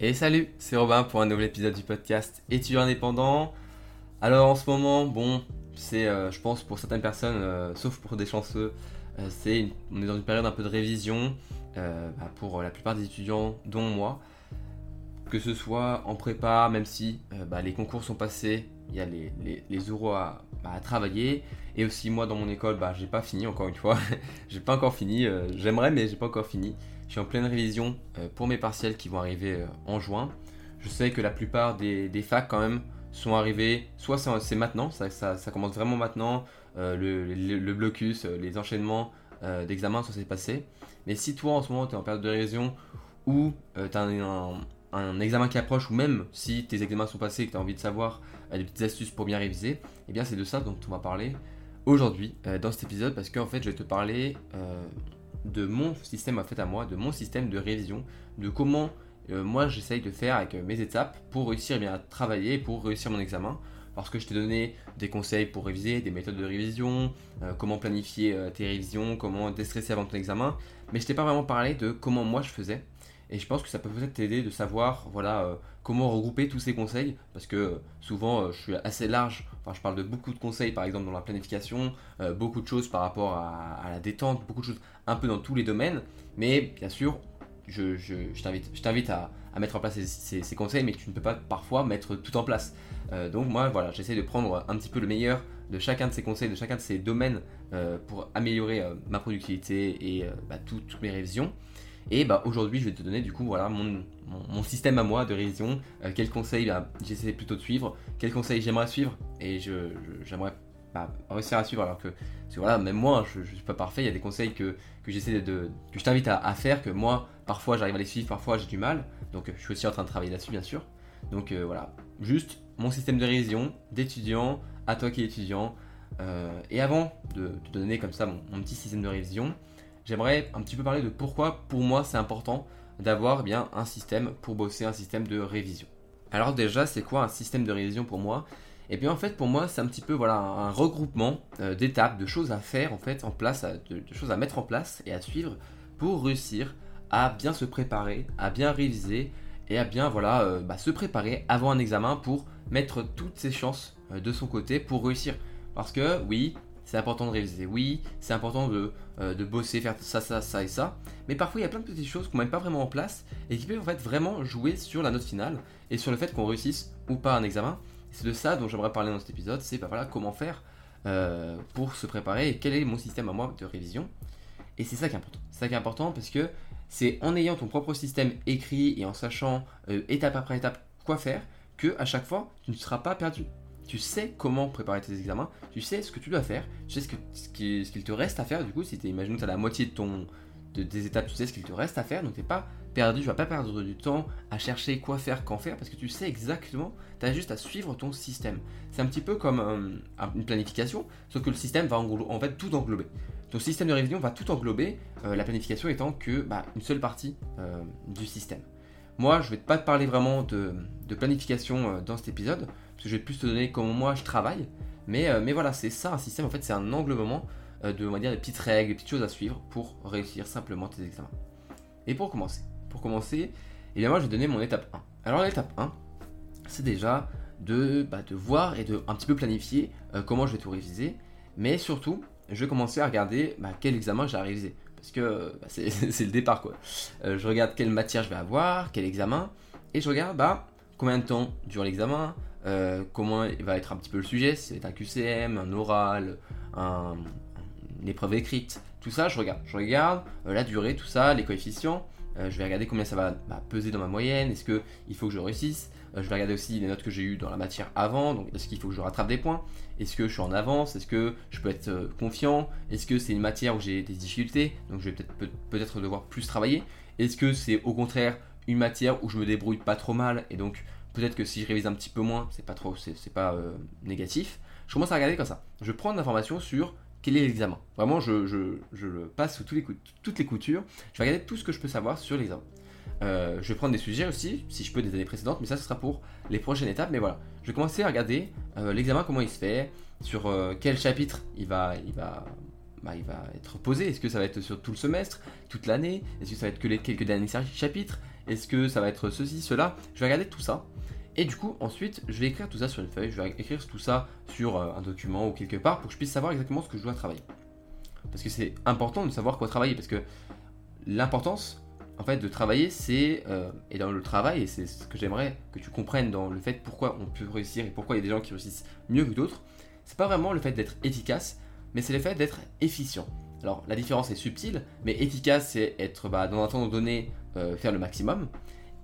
Et salut, c'est Robin pour un nouvel épisode du podcast étudiant indépendant? Alors en ce moment, bon, c'est, euh, je pense pour certaines personnes, euh, sauf pour des chanceux, euh, c'est, on est dans une période un peu de révision bah, pour la plupart des étudiants, dont moi. Que ce soit en prépa, même si bah, les concours sont passés, il y a les, euros à, bah, à, travailler. Et aussi moi dans mon école, bah, j'ai pas fini encore une fois. j'ai pas encore fini. j'aimerais, mais j'ai pas encore fini. Je suis en pleine révision euh, pour mes partiels qui vont arriver euh, en juin. Je sais que la plupart des, facs quand même sont arrivés, soit c'est maintenant, ça, commence vraiment maintenant, euh, le, blocus, les enchaînements d'examens, ça s'est passé. Mais si toi en ce moment tu es en période de révision ou tu as un, examen qui approche, ou même si tes examens sont passés et que tu as envie de savoir des petites astuces pour bien réviser, eh bien c'est de ça dont on va parler aujourd'hui dans cet épisode parce qu'en fait je vais te parler de mon système en fait à moi, de mon système de révision, de comment euh, moi j'essaye de faire avec euh, mes étapes pour réussir eh bien, à travailler, pour réussir mon examen. Parce que je t'ai donné des conseils pour réviser, des méthodes de révision, euh, comment planifier tes révisions, comment déstresser avant ton examen. Mais je t'ai pas vraiment parlé de comment moi je faisais. Et je pense que ça peut peut-être t'aider de savoir voilà, euh, comment regrouper tous ces conseils. Parce que euh, souvent, euh, je suis assez large. Enfin, je parle de beaucoup de conseils, par exemple, dans la planification, beaucoup de choses par rapport à, la détente, beaucoup de choses un peu dans tous les domaines. Mais bien sûr, je, je, t'invite à, mettre en place ces, ces, conseils, mais tu ne peux pas parfois mettre tout en place. donc moi, voilà, j'essaie de prendre un petit peu le meilleur de chacun de ces conseils, de chacun de ces domaines pour améliorer ma productivité et bah, toutes mes révisions. Et bah, aujourd'hui, je vais te donner du coup voilà, mon, mon, système à moi de révision, euh, quels conseils bah, j'essaie plutôt de suivre, quels conseils j'aimerais suivre, et je, j'aimerais bah, réussir à suivre. Alors que, voilà, même moi, je ne suis pas parfait, il y a des conseils que, que j'essaie de, que je t'invite à, faire, que moi, parfois j'arrive à les suivre, parfois j'ai du mal, donc je suis aussi en train de travailler là-dessus bien sûr. Donc euh, voilà, juste mon système de révision d'étudiant, à toi qui es étudiant, euh, et avant de te donner comme ça mon petit système de révision, j'aimerais un petit peu parler de pourquoi pour moi c'est important d'avoir eh bien un système pour bosser, un système de révision. Alors déjà, c'est quoi un système de révision pour moi? Et eh bien en fait pour moi c'est un petit peu voilà un regroupement euh, d'étapes, de choses à faire en fait en place, de, choses à mettre en place et à suivre pour réussir à bien se préparer, à bien réviser et à bien voilà euh, bah, se préparer avant un examen pour mettre toutes ses chances euh, de son côté pour réussir. Parce que oui, c'est important de réviser. Oui, c'est important de, euh, de, bosser, faire ça, ça, ça et ça. Mais parfois, il y a plein de petites choses qu'on met pas vraiment en place et qui peuvent en fait vraiment jouer sur la note finale et sur le fait qu'on réussisse ou pas un examen. C'est de ça dont j'aimerais parler dans cet épisode. C'est bah, voilà, comment faire euh, pour se préparer et quel est mon système à moi de révision. Et c'est ça qui est important. C'est ça qui est important parce que c'est en ayant ton propre système écrit et en sachant euh, étape après étape quoi faire que à chaque fois tu ne seras pas perdu tu sais comment préparer tes examens, tu sais ce que tu dois faire, tu sais ce qu'il te reste à faire. Du coup, si tu imagines que tu as la moitié de ton étapes, tu sais ce qu'il te reste à faire, donc tu n'es pas perdu, tu vas pas perdre du temps à chercher quoi faire, quand faire, parce que tu sais exactement, tu as juste à suivre ton système. C'est un petit peu comme euh, une planification, sauf que le système va en fait tout englober. Ton système de révision va tout englober, euh, la planification étant que bah, une seule partie euh, du système. Moi, je vais pas te parler vraiment de planification dans cet épisode, parce que je vais plus te donner comment moi je travaille. Mais, euh, mais voilà, c'est ça un système, en fait, c'est un englobement euh, de, on va dire, des petites règles, des petites choses à suivre pour réussir simplement tes examens. Et pour commencer, pour commencer, eh bien moi je vais donner mon étape 1. Alors l'étape 1, c'est déjà de, bah, de voir et de un petit peu planifier euh, comment je vais tout réviser. Mais surtout, je vais commencer à regarder bah, quel examen j'ai à réviser. Parce que bah, c'est le départ quoi. je regarde quelle matière je vais avoir, quel examen, et je regarde bah, combien de temps dure l'examen, euh, comment va être un petit peu le sujet, c'est un QCM, un oral, une épreuve écrite, tout ça, je regarde. Je regarde euh, la durée, tout ça, les coefficients. Euh, je vais regarder combien ça va bah, peser dans ma moyenne. Est-ce qu'il faut que je réussisse? Je vais regarder aussi les notes que j'ai eues dans la matière avant. Donc, est-ce qu'il faut que je rattrape des points? Est-ce que je suis en avance? Est-ce que je peux être confiant? Est-ce que c'est une matière où j'ai des difficultés? Donc, je vais peut-être peut-être devoir plus travailler. Est-ce que c'est au contraire une matière où je me débrouille pas trop mal? Et donc Peut-être que si je révise un petit peu moins, c'est pas trop, c'est pas euh, négatif. Je commence à regarder comme ça. Je prends de l'information sur quel est l'examen. Vraiment, je, le passe sous toutes les coutures. Je vais regarder tout ce que je peux savoir sur l'examen. Euh, je vais prendre des sujets aussi, si je peux, des années précédentes, mais ça, ce sera pour les prochaines étapes. Mais voilà, je vais commencer à regarder euh, l'examen, comment il se fait, sur quel chapitre il va, bah, il va être posé. Est-ce que ça va être sur tout le semestre, toute l'année? Est-ce que ça va être que les quelques derniers chapitres? Est-ce que ça va être ceci, cela? Je vais regarder tout ça. Et du coup, ensuite, je vais écrire tout ça sur une feuille, je vais écrire tout ça sur euh, un document ou quelque part pour que je puisse savoir exactement ce que je dois travailler. Parce que c'est important de savoir quoi travailler, parce que l'importance, en fait, de travailler, c'est, euh, et dans le travail, et c'est ce que j'aimerais que tu comprennes dans le fait pourquoi on peut réussir et pourquoi il y a des gens qui réussissent mieux que d'autres, c'est pas vraiment le fait d'être efficace, mais c'est le fait d'être efficient. Alors la différence est subtile, mais efficace c'est être bah, dans un temps donné euh, faire le maximum,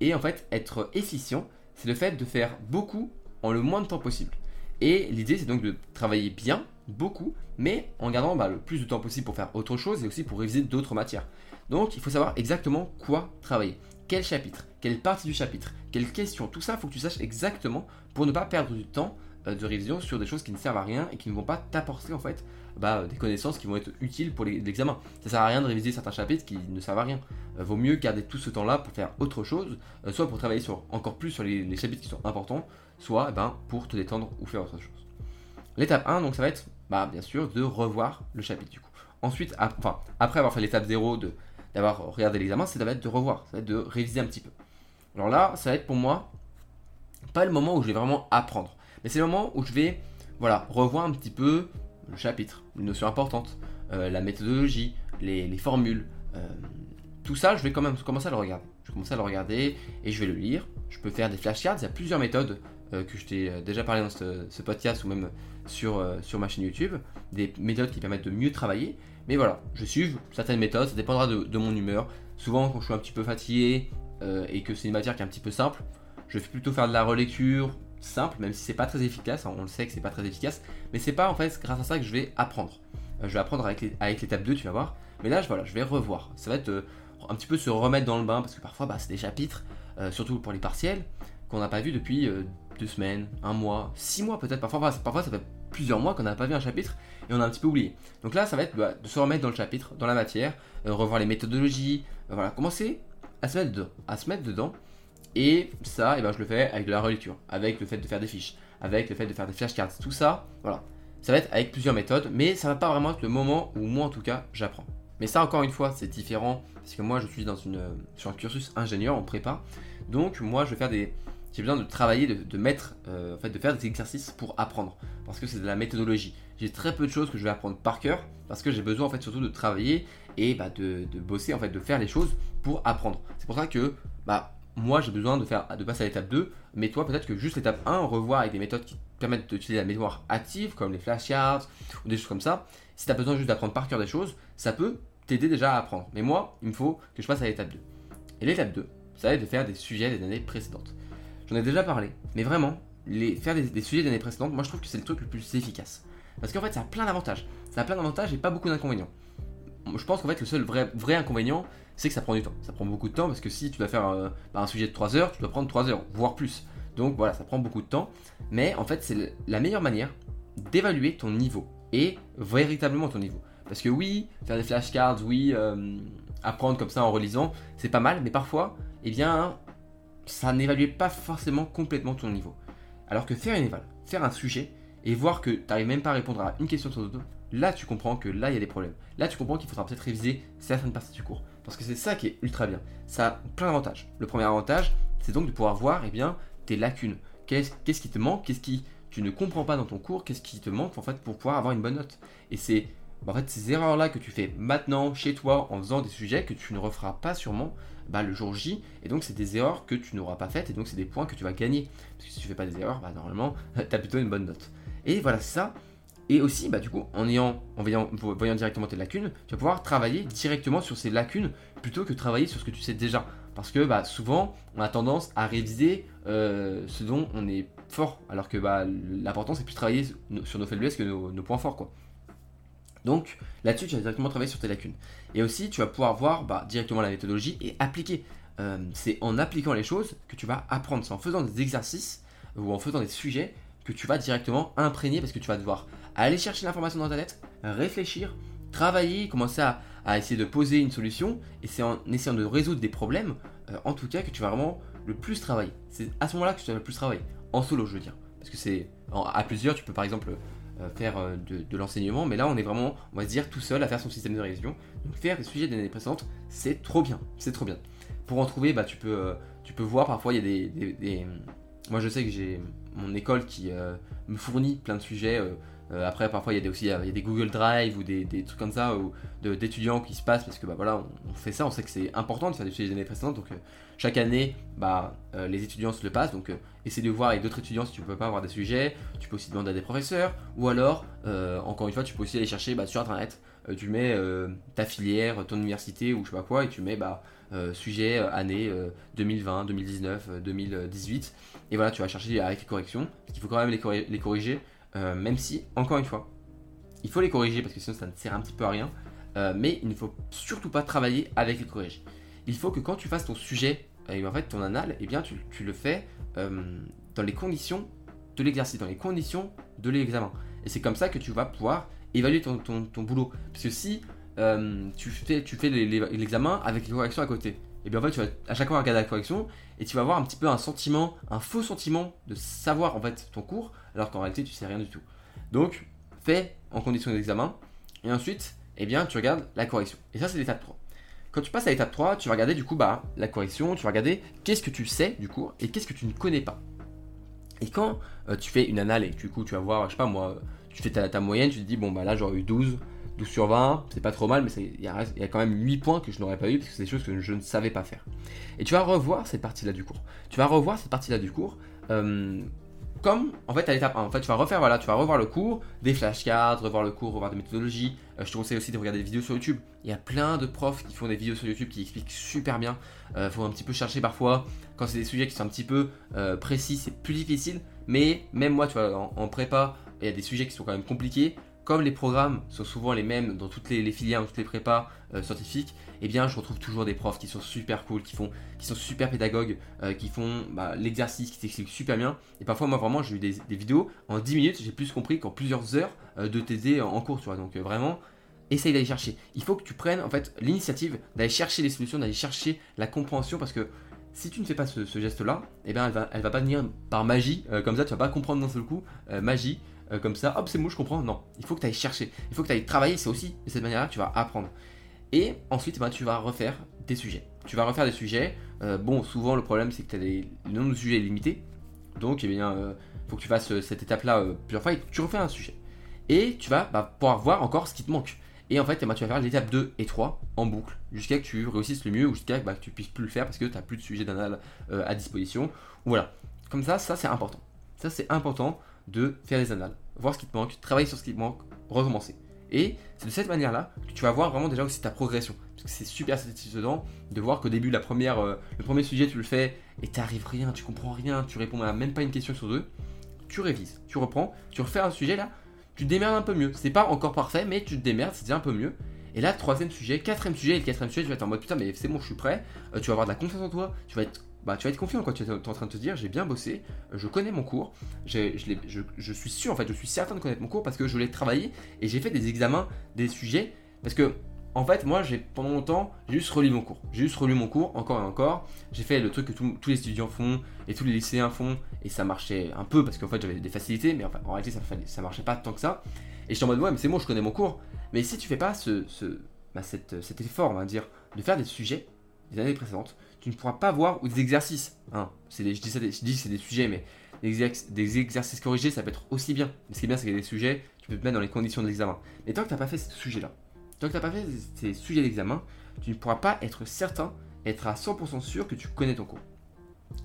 et en fait être efficient c'est le fait de faire beaucoup en le moins de temps possible. Et l'idée c'est donc de travailler bien, beaucoup, mais en gardant bah, le plus de temps possible pour faire autre chose et aussi pour réviser d'autres matières. Donc il faut savoir exactement quoi travailler. Quel chapitre, quelle partie du chapitre, quelles questions, tout ça, il faut que tu saches exactement pour ne pas perdre du temps euh, de révision sur des choses qui ne servent à rien et qui ne vont pas t'apporter en fait bah, des connaissances qui vont être utiles pour l'examen. Ça sert à rien de réviser certains chapitres qui ne servent à rien. Euh, vaut mieux garder tout ce temps-là pour faire autre chose, euh, soit pour travailler sur, encore plus sur les, chapitres qui sont importants, soit eh ben, pour te détendre ou faire autre chose. L'étape 1, donc ça va être bah, bien sûr de revoir le chapitre du coup. Ensuite, après avoir fait l'étape 0 de d'avoir regardé l'examen, c'est de revoir, ça va être de réviser un petit peu. Alors là, ça va être pour moi pas le moment où je vais vraiment apprendre, mais c'est le moment où je vais voilà, revoir un petit peu le chapitre, les notions importantes, euh, la méthodologie, les, formules. Euh, tout ça, je vais quand même commencer à le regarder. Je vais commencer à le regarder et je vais le lire. Je peux faire des flashcards, il y a plusieurs méthodes euh, que je t'ai déjà parlé dans ce, podcast ou même sur, sur ma chaîne YouTube, des méthodes qui permettent de mieux travailler. Mais voilà, je suis certaines méthodes, ça dépendra de, mon humeur. Souvent, quand je suis un petit peu fatigué et que c'est une matière qui est un petit peu simple, je vais plutôt faire de la relecture simple, même si c'est pas très efficace. On le sait que c'est pas très efficace, mais c'est pas en fait grâce à ça que je vais apprendre. Euh, je vais apprendre avec l'étape 2, tu vas voir. Mais là, je, voilà, je vais revoir. Ça va être euh, un petit peu se remettre dans le bain parce que parfois, bah, c'est des chapitres, surtout pour les partiels, qu'on n'a pas vu depuis deux semaines, un mois, six mois peut-être. Parfois, parfois, ça fait plusieurs mois qu'on n'a pas vu un chapitre et on a un petit peu oublié. Donc là, ça va être bah, de se remettre dans le chapitre, dans la matière, euh, revoir les méthodologies, euh, voilà, commencer à se mettre à se mettre dedans. Et ça, eh ben, je le fais avec de la relecture, avec le fait de faire des fiches, avec le fait de faire des flashcards, tout ça, voilà. Ça va être avec plusieurs méthodes, mais ça va pas vraiment être le moment où moi en tout cas j'apprends. Mais ça encore une fois c'est différent parce que moi je suis dans une, sur un cursus ingénieur en prépa, donc moi je vais faire des, j'ai besoin de travailler, de, mettre, euh, en fait, de faire des exercices pour apprendre, parce que c'est de la méthodologie. J'ai très peu de choses que je vais apprendre par cœur, parce que j'ai besoin en fait surtout de travailler et bah, de, bosser, en fait, de faire les choses pour apprendre. C'est pour ça que bah, moi j'ai besoin de, faire, de passer à l'étape 2, mais toi peut-être que juste l'étape 1, revoir avec des méthodes qui permettent d'utiliser la mémoire active, comme les flashcards ou des choses comme ça. Si tu as besoin juste d'apprendre par cœur des choses, ça peut t'aider déjà à apprendre. Mais moi, il me faut que je passe à l'étape 2. Et l'étape 2, ça va être de faire des sujets des années précédentes. J'en ai déjà parlé, mais vraiment, les, faire des, sujets d'années précédentes, moi je trouve que c'est le truc le plus efficace. Parce qu'en fait, ça a plein d'avantages. Ça a plein d'avantages et pas beaucoup d'inconvénients. Je pense qu'en fait, le seul vrai, inconvénient, c'est que ça prend du temps. Ça prend beaucoup de temps parce que si tu dois faire euh, bah, un sujet de 3 heures, tu dois prendre 3 heures, voire plus. Donc voilà, ça prend beaucoup de temps. Mais en fait, c'est la meilleure manière d'évaluer ton niveau et véritablement ton niveau. Parce que oui, faire des flashcards, oui, euh, apprendre comme ça en relisant, c'est pas mal, mais parfois, eh bien, ça n'évaluait pas forcément complètement ton niveau. Alors que faire une éval, faire un sujet, et voir que tu n'arrives même pas à répondre à une question sur deux, là tu comprends que là il y a des problèmes. Là tu comprends qu'il faudra peut-être réviser certaines parties du cours. Parce que c'est ça qui est ultra bien. Ça a plein d'avantages. Le premier avantage, c'est donc de pouvoir voir eh bien, tes lacunes. Qu'est-ce qui te manque? Qu'est-ce qui tu ne comprends pas dans ton cours? Qu'est-ce qui te manque en fait pour pouvoir avoir une bonne note? Et c'est bah, en fait, ces erreurs-là que tu fais maintenant chez toi en faisant des sujets que tu ne referas pas sûrement bah, le jour J. Et donc, c'est des erreurs que tu n'auras pas faites. Et donc, c'est des points que tu vas gagner. Parce que si tu fais pas des erreurs, bah, normalement, tu as plutôt une bonne note. Et voilà, ça. Et aussi, bah, du coup, en, ayant, en voyant, voyant directement tes lacunes, tu vas pouvoir travailler directement sur ces lacunes plutôt que travailler sur ce que tu sais déjà. Parce que bah, souvent, on a tendance à réviser euh, ce dont on est fort. Alors que bah, l'important, c'est plus travailler sur nos faiblesses que nos, points forts. quoi. Donc là-dessus, tu vas directement travailler sur tes lacunes. Et aussi, tu vas pouvoir voir bah, directement la méthodologie et appliquer. Euh, c'est en appliquant les choses que tu vas apprendre. C'est en faisant des exercices ou en faisant des sujets que tu vas directement imprégner parce que tu vas devoir aller chercher l'information dans tête, réfléchir, travailler, commencer à, essayer de poser une solution. Et c'est en essayant de résoudre des problèmes, euh, en tout cas, que tu vas vraiment le plus travailler. C'est à ce moment-là que tu vas le plus travailler. En solo, je veux dire. Parce que c'est à plusieurs, tu peux par exemple euh, faire euh, de, l'enseignement, mais là on est vraiment, on va se dire, tout seul à faire son système de révision. Donc faire des sujets des années précédentes, c'est trop bien, c'est trop bien. pour en trouver, bah, tu, peux, tu peux voir parfois, il y a des, Moi, je sais que j'ai mon école qui me fournit plein de sujets. Après, parfois, il y a aussi y a des Google Drive ou des, trucs comme ça ou d'étudiants qui se passent parce que bah, voilà, on, fait ça, on sait que c'est important de faire des sujets des années précédentes. Donc, chaque année, bah, les étudiants se le passent. Donc, essaie de voir avec d'autres étudiants si tu peux pas avoir des sujets. Tu peux aussi demander à des professeurs. Ou alors, encore une fois, tu peux aussi aller chercher bah, sur Internet euh, tu mets euh, ta filière, ton université ou je sais pas quoi, et tu mets bah, euh, sujet année 2020, 2019, 2018. Et voilà, tu vas chercher avec les corrections, parce qu'il faut quand même les, les corriger, même si, encore une fois, il faut les corriger parce que sinon ça ne sert un petit peu à rien. mais il ne faut surtout pas travailler avec les corrigés. Il faut que quand tu fasses ton sujet, et en fait ton anal, eh bien tu, le fais dans les conditions de l'exercice, dans les conditions de l'examen. Et c'est comme ça que tu vas pouvoir évaluer ton, boulot. Parce que si euh, tu fais l'examen avec les corrections à côté, et bien en fait tu vas à chaque fois regarder la correction et tu vas avoir un petit peu un sentiment, un faux sentiment de savoir en fait ton cours, alors qu'en réalité tu sais rien du tout. Donc fais en condition d'examen et ensuite eh bien tu regardes la correction. Et ça c'est l'étape 3. Quand tu passes à l'étape 3, tu vas regarder du coup bah, la correction, tu vas regarder qu'est-ce que tu sais du cours et qu'est-ce que tu ne connais pas. Et quand euh, tu fais une analyse et du coup tu vas voir, je sais pas moi, tu fais ta, moyenne, tu te dis, bon, bah là j'aurais eu 12, 12 sur 20, c'est pas trop mal, mais il y, a quand même 8 points que je n'aurais pas eu parce que c'est des choses que je ne savais pas faire. Et tu vas revoir cette partie-là du cours. Tu vas revoir cette partie-là du cours. Euh, comme en fait à l'étape 1, en fait tu vas refaire voilà, tu vas revoir le cours, des flashcards, revoir le cours, revoir des méthodologies. Euh, je te conseille aussi de regarder des vidéos sur YouTube. Il y a plein de profs qui font des vidéos sur YouTube qui expliquent super bien. Il euh, faut un petit peu chercher parfois quand c'est des sujets qui sont un petit peu précis, c'est plus difficile. Mais même moi, tu vois, en prépa, il y a des sujets qui sont quand même compliqués. Comme les programmes sont souvent les mêmes dans toutes les, filières, dans toutes les prépas euh, scientifiques, eh bien je retrouve toujours des profs qui sont super cool, qui, sont super pédagogues, euh, qui font bah, l'exercice, qui t'expliquent super bien. Et parfois, moi vraiment, j'ai eu des, vidéos en 10 minutes, j'ai plus compris qu'en plusieurs heures euh, de t'aider en, cours, tu vois. Donc vraiment, essaye d'aller chercher. Il faut que tu prennes en fait l'initiative d'aller chercher les solutions, d'aller chercher la compréhension parce que si tu ne fais pas ce, geste-là, eh bien elle va, elle va pas venir par magie, comme ça tu vas pas comprendre d'un seul coup, magie, euh, comme ça, hop, c'est moi je comprends. Non, il faut que tu ailles chercher, il faut que tu ailles travailler, c'est aussi de cette manière-là tu vas apprendre. Et ensuite, ben, tu vas refaire des sujets. Tu vas refaire des sujets. Euh, bon, souvent, le problème, c'est que as le nombre de sujets est limité. Donc, eh bien, euh, faut que tu fasses cette étape-là plusieurs fois et tu refais un sujet. Et tu vas bah, pouvoir voir encore ce qui te manque. Et en fait, eh ben, tu vas faire l'étape 2 et 3 en boucle jusqu'à que tu réussisses le mieux ou jusqu'à bah, que tu puisses plus le faire parce que tu n'as plus de sujet d'anal à disposition. Voilà. Comme ça, ça c'est important. Ça c'est important de faire des annales, voir ce qui te manque, travailler sur ce qui te manque, recommencer. Et c'est de cette manière-là que tu vas voir vraiment déjà aussi ta progression. Parce que c'est super satisfaisant de voir qu'au début, la première, euh, le premier sujet, tu le fais et t'arrives rien, tu comprends rien, tu réponds à même pas une question sur deux. Tu révises, tu reprends, tu refais un sujet là, tu te démerdes un peu mieux. C'est pas encore parfait, mais tu te démerdes, c'est déjà un peu mieux. Et là, troisième sujet, quatrième sujet, et le quatrième sujet, tu vas être en mode putain, mais c'est bon, je suis prêt. Euh, tu vas avoir de la confiance en toi, tu vas être bah, tu vas être confiant quand tu es en train de te dire j'ai bien bossé, je connais mon cours, je, je, suis sûr, en fait, je suis certain de connaître mon cours parce que je l'ai travaillé et j'ai fait des examens, des sujets. Parce que, en fait, moi, j'ai pendant longtemps, j'ai juste relu mon cours. J'ai juste relu mon cours encore et encore. J'ai fait le truc que tous les étudiants font et tous les lycéens font et ça marchait un peu parce qu'en fait, j'avais des facilités, mais en réalité, ça, ça marchait pas tant que ça. Et je suis en mode ouais, mais c'est bon, je connais mon cours. Mais si tu fais pas ce, ce bah, cet effort, on va dire, de faire des sujets des années précédentes, tu ne pourras pas voir, ou des exercices, hein, je dis ça, je dis que c'est des sujets, mais des, exercices corrigés, ça peut être aussi bien. Mais ce qui est bien, c'est que des sujets, tu peux te mettre dans les conditions de l'examen. Mais tant que tu n'as pas fait ce sujet-là, tant que tu n'as pas fait ces sujets d'examen, tu ne pourras pas être certain, être à 100% sûr que tu connais ton cours.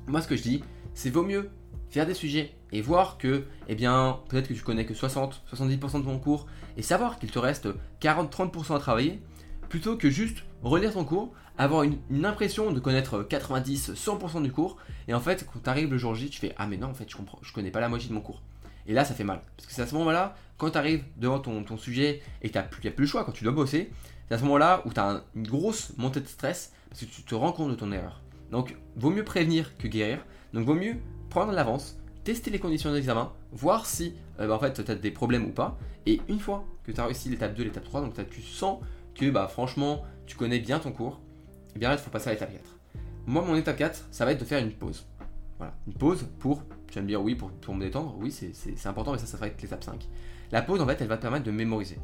Moi, ce que je dis, c'est vaut mieux faire des sujets et voir que, eh bien, peut-être que tu connais que 60, 70% de ton cours et savoir qu'il te reste 40-30% à travailler, plutôt que juste relire ton cours, avoir une, impression de connaître 90, 100% du cours, et en fait, quand tu arrives le jour J, tu fais Ah, mais non, en fait, je comprends, je connais pas la moitié de mon cours. Et là, ça fait mal. Parce que c'est à ce moment-là, quand tu arrives devant ton, sujet et que tu plus, plus le choix, quand tu dois bosser, c'est à ce moment-là où tu as une grosse montée de stress parce que tu te rends compte de ton erreur. Donc, vaut mieux prévenir que guérir. Donc, vaut mieux prendre l'avance, tester les conditions d'examen, voir si euh, bah, en fait, tu as des problèmes ou pas. Et une fois que tu as réussi l'étape 2, l'étape 3, donc tu sens que bah, franchement, tu connais bien ton cours, et eh bien là, il faut passer à l'étape 4. Moi, mon étape 4, ça va être de faire une pause. Voilà, une pause pour, tu vas me dire oui, pour, pour me détendre, oui, c'est important, mais ça, ça va être l'étape 5. La pause, en fait, elle va te permettre de mémoriser.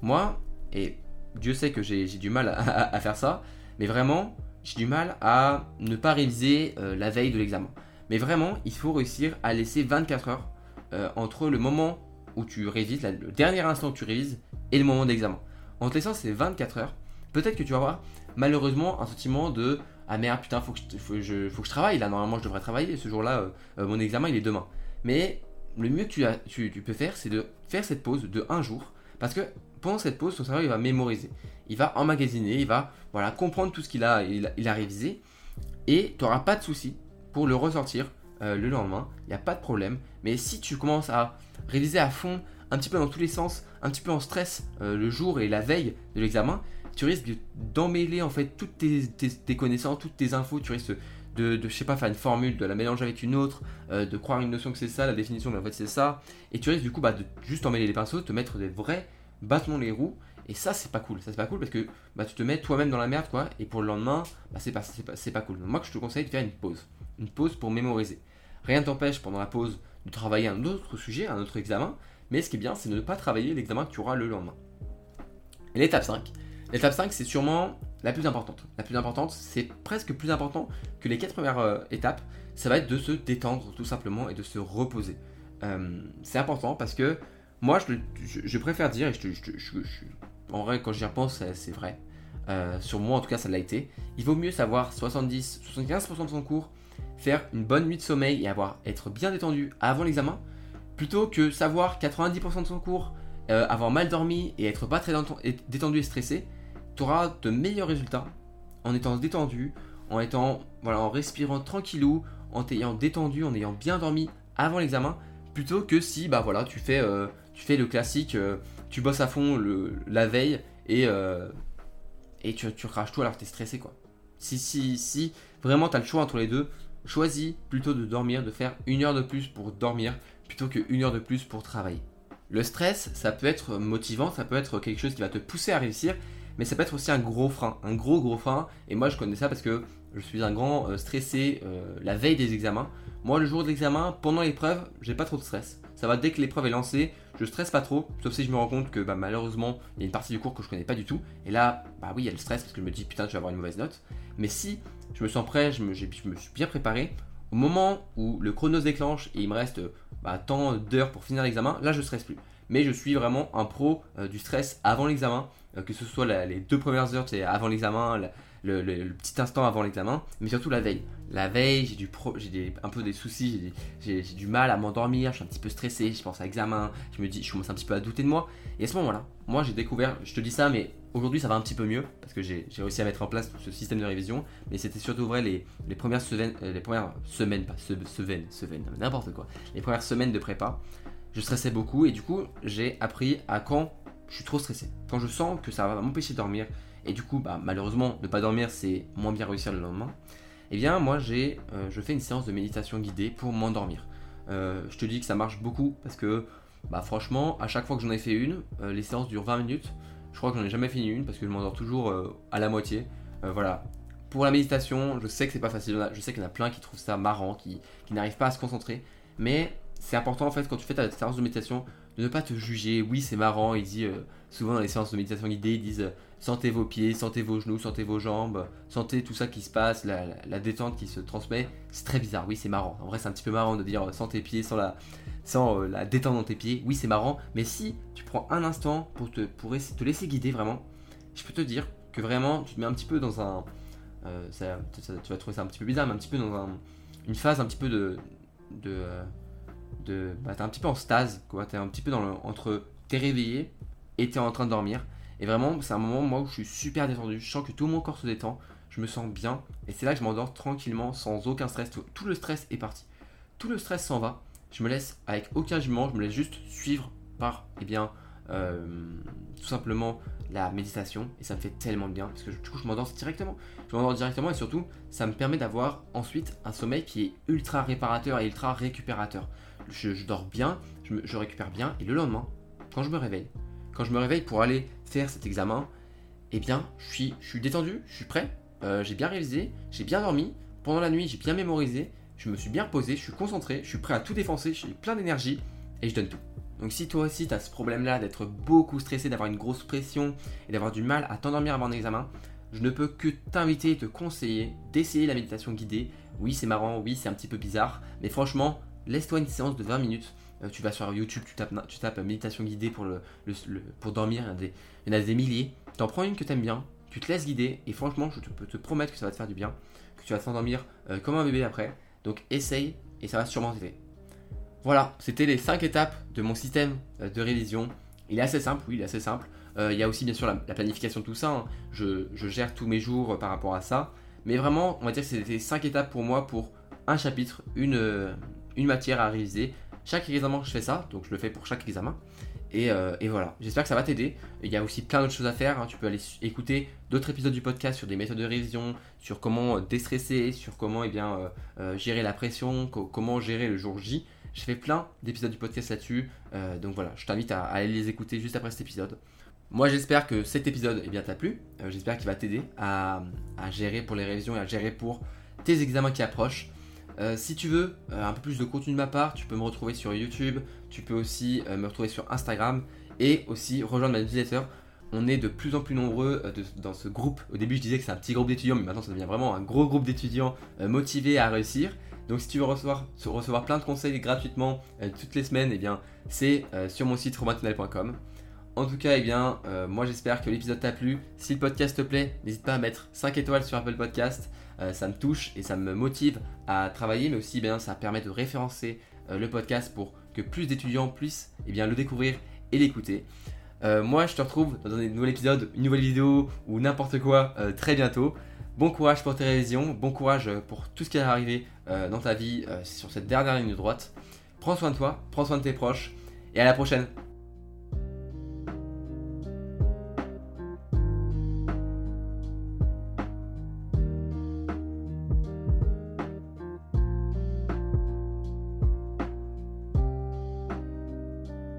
Moi, et Dieu sait que j'ai du mal à, faire ça, mais vraiment, j'ai du mal à ne pas réviser euh, la veille de l'examen. Mais vraiment, il faut réussir à laisser 24 heures euh, entre le moment où tu révises, le dernier instant où tu révises, et le moment d'examen. En te laissant ces 24 heures, peut-être que tu vas avoir malheureusement un sentiment de ah merde putain faut que je, faut, que je travaille là normalement je devrais travailler ce jour-là euh, mon examen il est demain. Mais le mieux que tu, peux faire c'est de faire cette pause de un jour parce que pendant cette pause, ton cerveau il va mémoriser, il va emmagasiner, il va voilà, comprendre tout ce qu'il a, il, a, révisé, et tu n'auras pas de souci pour le ressortir euh, le lendemain, il n'y a pas de problème. Mais si tu commences à réviser à fond, un petit peu dans tous les sens, un petit peu en stress euh, le jour et la veille de l'examen, tu risques d'emmêler en fait toutes tes, connaissances, toutes tes infos, tu risques de, je sais pas, faire une formule, de la mélanger avec une autre, euh, de croire une notion que c'est ça, la définition, mais en fait c'est ça, et tu risques du coup bah, de juste emmêler les pinceaux, te mettre des vrais bâtons les roues. Et ça, c'est pas cool. Ça, c'est pas cool parce que bah, tu te mets toi-même dans la merde, quoi. Et pour le lendemain, bah, c'est pas, pas, pas, cool. Donc, moi, je te conseille de faire une pause. Une pause pour mémoriser. Rien ne t'empêche pendant la pause de travailler un autre sujet, un autre examen. Mais ce qui est bien, c'est de ne pas travailler l'examen que tu auras le lendemain. l'étape 5. L'étape 5, c'est sûrement la plus importante. La plus importante, c'est presque plus important que les quatre premières euh, étapes. Ça va être de se détendre tout simplement et de se reposer. Euh, c'est important parce que moi, je, préfère dire, et je, en vrai, quand j'y repense, c'est vrai. Euh, sur moi, en tout cas, ça l'a été. Il vaut mieux savoir 70-75% de son cours, faire une bonne nuit de sommeil et avoir, être bien détendu avant l'examen, plutôt que savoir 90% de son cours, avoir mal dormi et être pas très détendu et stressé. Tu auras de meilleurs résultats en étant détendu, en étant, voilà, en respirant tranquillou, en t'ayant détendu, en ayant bien dormi avant l'examen, plutôt que si, bah voilà, tu fais euh, tu fais le classique, euh, tu bosses à fond le, la veille et, euh, et tu, tu craches tout alors que tu es stressé quoi. Si, si, si vraiment tu as le choix entre les deux, choisis plutôt de dormir, de faire une heure de plus pour dormir plutôt qu'une heure de plus pour travailler. Le stress, ça peut être motivant, ça peut être quelque chose qui va te pousser à réussir, mais ça peut être aussi un gros frein, un gros gros frein. Et moi je connais ça parce que je suis un grand euh, stressé la veille des examens. Moi le jour de l'examen, pendant l'épreuve, j'ai pas trop de stress. Ça va dès que l'épreuve est lancée, je stresse pas trop, sauf si je me rends compte que bah, malheureusement il y a une partie du cours que je connais pas du tout. Et là, bah oui, il y a le stress parce que je me dis putain, je vais avoir une mauvaise note. Mais si je me sens prêt, je me, suis bien préparé, au moment où le chrono se déclenche et il me reste bah, tant d'heures pour finir l'examen, là je stresse plus. Mais je suis vraiment un pro euh, du stress avant l'examen, euh, que ce soit les deux premières heures avant l'examen, le, petit instant avant l'examen, mais surtout la veille. La veille, j'ai un peu des soucis, j'ai, du mal à m'endormir, je suis un petit peu stressé, je pense à l'examen, je me dis, je commence un petit peu à douter de moi. Et à ce moment-là, moi j'ai découvert, je te dis ça, mais aujourd'hui ça va un petit peu mieux, parce que j'ai, réussi à mettre en place ce système de révision, mais c'était surtout vrai les, premières semaines, euh, les premières semaines, pas semaines, semaines, n'importe quoi, les premières semaines de prépa, je stressais beaucoup, et du coup j'ai appris à quand je suis trop stressé, quand je sens que ça va m'empêcher de dormir, et du coup, bah, malheureusement, ne pas dormir, c'est moins bien réussir le lendemain, eh bien, moi, j'ai, euh, je fais une séance de méditation guidée pour m'endormir. Euh, je te dis que ça marche beaucoup parce que, bah, franchement, à chaque fois que j'en ai fait une, euh, les séances durent 20 minutes. Je crois que j'en ai jamais fini une parce que je m'endors toujours à la moitié. voilà. Pour la méditation, je sais que c'est pas facile. Je sais qu'il y en a plein qui trouvent ça marrant, qui, qui n'arrivent pas à se concentrer. Mais c'est important en fait quand tu fais ta séance de méditation de ne pas te juger. Oui, c'est marrant. Il dit souvent dans les séances de méditation guidée, ils disent sentez vos pieds, sentez vos genoux, sentez vos jambes, sentez tout ça qui se passe, la, détente qui se transmet. C'est très bizarre, oui, c'est marrant. En vrai, c'est un petit peu marrant de dire sans tes pieds, sans la, sans, euh, la détente dans tes pieds. Oui, c'est marrant, mais si tu prends un instant pour te, laisser guider vraiment, je peux te dire que vraiment, tu te mets un petit peu dans un. Euh, tu vas trouver ça un petit peu bizarre, mais un petit peu dans une phase un petit peu de. de, bah, t'es un petit peu en stase, quoi. T'es un petit peu dans le, entre t'es réveillé et t'es en train de dormir. Et vraiment, c'est un moment moi où je suis super détendu. Je sens que tout mon corps se détend. Je me sens bien. Et c'est là que je m'endors tranquillement, sans aucun stress. Tout, le stress est parti. Tout le stress s'en va. Je me laisse avec aucun jugement. Je me laisse juste suivre par, eh bien, euh, tout simplement la méditation. Et ça me fait tellement bien. Parce que du coup, je m'endors directement. Je m'endors directement. Et surtout, ça me permet d'avoir ensuite un sommeil qui est ultra réparateur et ultra récupérateur. Je, dors bien. je récupère bien. Et le lendemain, quand je me réveille, quand je me réveille pour aller faire cet examen, eh bien, je suis, détendu, je suis prêt, euh, j'ai bien révisé, j'ai bien dormi, pendant la nuit, j'ai bien mémorisé, je me suis bien reposé, je suis concentré, je suis prêt à tout défoncer, j'ai plein d'énergie et je donne tout. Donc si toi aussi tu as ce problème-là d'être beaucoup stressé, d'avoir une grosse pression et d'avoir du mal à t'endormir avant un examen, je ne peux que t'inviter et te conseiller d'essayer la méditation guidée. Oui, c'est marrant, oui, c'est un petit peu bizarre, mais franchement, laisse-toi une séance de 20 minutes. Euh, tu vas sur YouTube, tu tapes, tu tapes méditation guidée pour, dormir, il y en a des, milliers. T'en prends une que t'aimes bien, tu te laisses guider, et franchement, je peux te promettre que ça va te faire du bien, que tu vas t'endormir euh, comme un bébé après. Donc essaye, et ça va sûrement t'aider. Voilà, c'était les 5 étapes de mon système euh, de révision. Il est assez simple, oui, il est assez simple. il y a aussi bien sûr la, planification de tout ça. Hein. Je, gère tous mes jours par rapport à ça. Mais vraiment, on va dire que c'était 5 étapes pour moi pour un chapitre, une, une matière à réviser. Chaque examen, je fais ça, donc je le fais pour chaque examen. Et, euh, voilà, j'espère que ça va t'aider. Il y a aussi plein d'autres choses à faire. Hein. Tu peux aller écouter d'autres épisodes du podcast sur des méthodes de révision, sur comment euh, déstresser, sur comment eh bien, euh, gérer la pression, comment gérer le jour J. J'ai fait plein d'épisodes du podcast là-dessus. donc voilà, je t'invite à, aller les écouter juste après cet épisode. Moi j'espère que cet épisode eh bien, t'a plu. j'espère qu'il va t'aider à, à gérer pour les révisions et à gérer pour tes examens qui approchent. Euh, si tu veux euh, un peu plus de contenu de ma part, tu peux me retrouver sur YouTube, tu peux aussi euh, me retrouver sur Instagram et aussi rejoindre ma newsletter. On est de plus en plus nombreux dans ce groupe. Au début, je disais que c'est un petit groupe d'étudiants, mais maintenant ça devient vraiment un gros groupe d'étudiants motivés à réussir. Donc, si tu veux recevoir, recevoir plein de conseils gratuitement toutes les semaines, eh bien, c'est sur mon site romantinel.com. En tout cas, eh bien, moi j'espère que l'épisode t'a plu. Si le podcast te plaît, n'hésite pas à mettre 5 étoiles sur Apple Podcast. Euh, ça me touche et ça me motive à travailler, mais aussi bien ça permet de référencer euh, le podcast pour que plus d'étudiants puissent eh bien, le découvrir et l'écouter. Euh, moi, je te retrouve dans un nouvel épisode, une nouvelle vidéo ou n'importe quoi très bientôt. Bon courage pour tes révisions, bon courage pour tout ce qui est arrivé dans ta vie sur cette dernière ligne droite. Prends soin de toi, prends soin de tes proches et à la prochaine.